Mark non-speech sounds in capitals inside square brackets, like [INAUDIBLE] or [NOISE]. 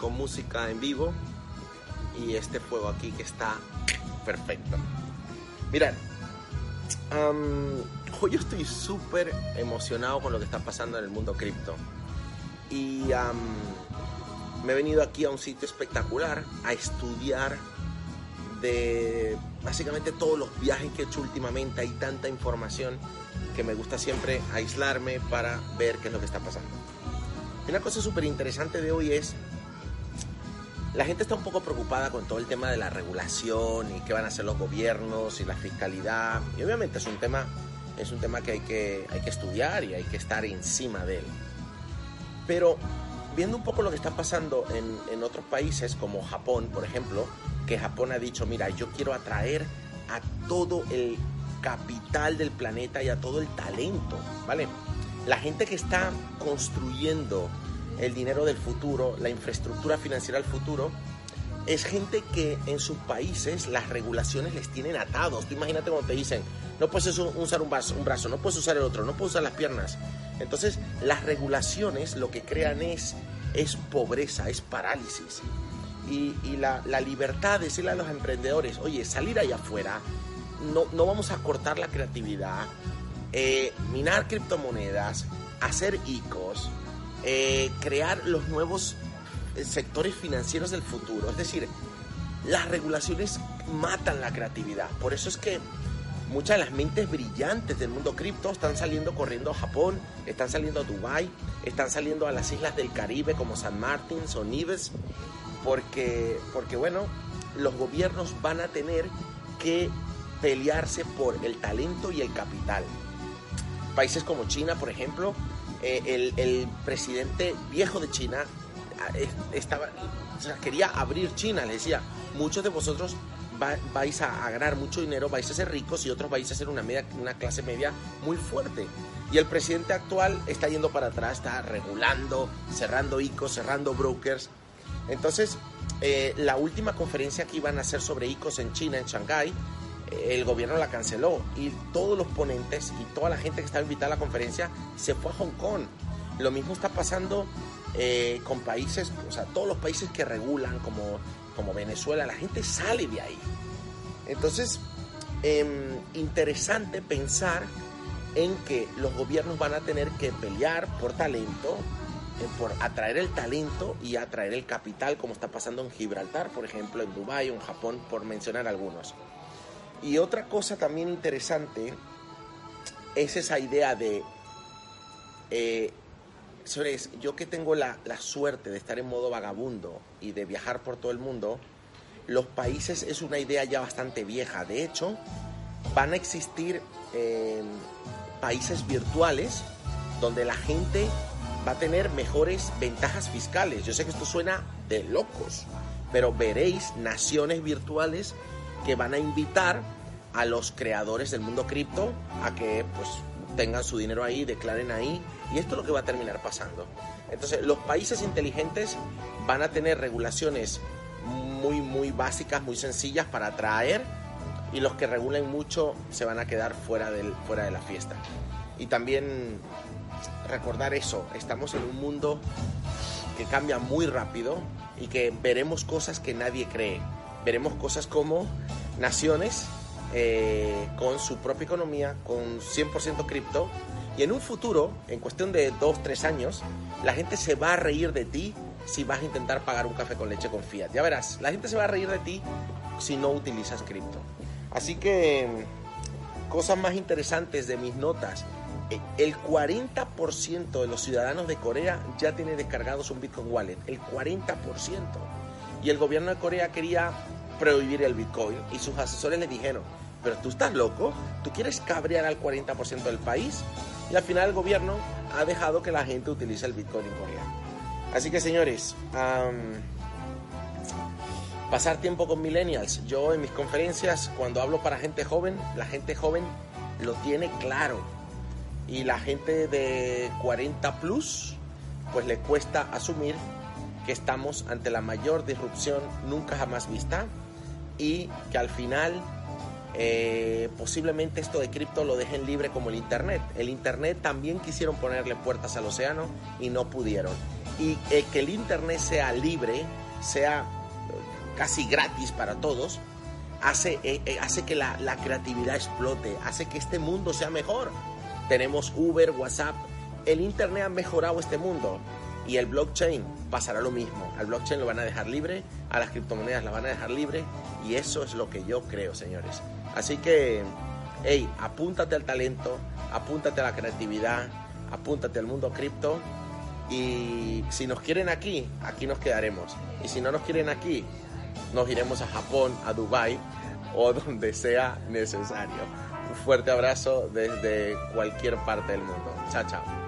con música en vivo y este fuego aquí que está perfecto. Mirad, hoy estoy súper emocionado con lo que está pasando en el mundo cripto. Y me he venido aquí a un sitio espectacular a estudiar de básicamente todos los viajes que he hecho últimamente. Hay tanta información que me gusta siempre aislarme para ver qué es lo que está pasando. Una cosa súper interesante de hoy es, la gente está un poco preocupada con todo el tema de la regulación y qué van a hacer los gobiernos y la fiscalidad. Y obviamente es un tema, es un tema que hay que, hay que estudiar y hay que estar encima de él. Pero viendo un poco lo que está pasando en, en otros países como Japón, por ejemplo, que Japón ha dicho, mira, yo quiero atraer a todo el capital del planeta y a todo el talento, ¿vale? La gente que está construyendo el dinero del futuro, la infraestructura financiera del futuro, es gente que en sus países las regulaciones les tienen atados. Tú imagínate cuando te dicen, no puedes usar un brazo, no puedes usar el otro, no puedes usar las piernas. Entonces, las regulaciones lo que crean es, es pobreza, es parálisis y, la, libertad de decirle a los emprendedores, oye, salir allá afuera, no, no vamos a cortar la creatividad, eh, minar criptomonedas, hacer ICOs, eh, crear los nuevos eh, sectores financieros del futuro. Es decir, las regulaciones matan la creatividad. Por eso es que muchas de las mentes brillantes del mundo cripto están saliendo corriendo a Japón, están saliendo a Dubai, están saliendo a las islas del Caribe como San Martín o Nives porque, porque bueno, los gobiernos van a tener que pelearse por el talento y el capital. Países como China, por ejemplo, eh, el, presidente viejo de China ah, estaba, quería abrir China, le decía, muchos de vosotros vais a, ganar mucho dinero, vais a ser ricos y otros vais a ser una, media, una clase media muy fuerte. Y el presidente actual está yendo para atrás, está regulando, cerrando ICOs, cerrando brokers. Entonces, eh, la última conferencia que iban a hacer sobre ICOs en China, en Shanghái, el gobierno la canceló y todos los ponentes y toda la gente que estaba invitada a la conferencia se fue a Hong Kong. Lo mismo está pasando eh, con países, o sea, todos los países que regulan, como, como Venezuela, la gente sale de ahí. Entonces, em, interesante pensar en que los gobiernos van a tener que pelear por talento, eh, por atraer el talento y atraer el capital, como está pasando en Gibraltar, por ejemplo, en Dubái o en Japón, por mencionar algunos. Y otra cosa también interesante es esa idea de, eh, señores, yo que tengo la, suerte de estar en modo vagabundo y de viajar por todo el mundo, los países es una idea ya bastante vieja. De hecho, van a existir eh, países virtuales donde la gente va a tener mejores ventajas fiscales. Yo sé que esto suena de locos, pero veréis naciones virtuales que van a invitar a los creadores del mundo cripto a que pues tengan su dinero ahí, declaren ahí, y esto es lo que va a terminar pasando. Entonces, los países inteligentes van a tener regulaciones muy muy básicas, muy sencillas para atraer y los que regulen mucho se van a quedar fuera del fuera de la fiesta. Y también recordar eso, estamos en un mundo que cambia muy rápido y que veremos cosas que nadie cree. Veremos cosas como naciones eh, con su propia economía, con 100% cripto, y en un futuro, en cuestión de 2, 3 años, la gente se va a reír de ti si vas a intentar pagar un café con leche con fiat. Ya verás, la gente se va a reír de ti si no utilizas cripto. Así que cosas más interesantes de mis notas el 40% de los ciudadanos de Corea ya tiene descargados un Bitcoin Wallet. El 40%. Y el gobierno de Corea quería prohibir el Bitcoin y sus asesores le dijeron, pero tú estás loco, tú quieres cabrear al 40% del país. Y al final el gobierno ha dejado que la gente utilice el Bitcoin en Corea. Así que señores, pasar tiempo con millennials. Yo en mis conferencias, cuando hablo para gente joven, la gente joven lo tiene claro y la gente de 40 plus pues le cuesta asumir que estamos ante la mayor disrupción nunca jamás vista y que al final eh, posiblemente esto de cripto lo dejen libre como el Internet. El Internet también quisieron ponerle puertas al océano y no pudieron. y eh, que el Internet sea libre, sea casi gratis para todos, hace, eh, hace que la, la creatividad explote, hace que este mundo sea mejor. Tenemos Uber, WhatsApp, el Internet ha mejorado este mundo y el blockchain pasará lo mismo. Al blockchain lo van a dejar libre, a las criptomonedas la van a dejar libre y eso es lo que yo creo, señores. Así que, hey, apúntate al talento, apúntate a la creatividad, apúntate al mundo cripto y si nos quieren aquí, aquí nos quedaremos. Y si no nos quieren aquí, nos iremos a Japón, a Dubai o [LAUGHS] donde sea necesario. Un fuerte abrazo desde cualquier parte del mundo. Chao, chao.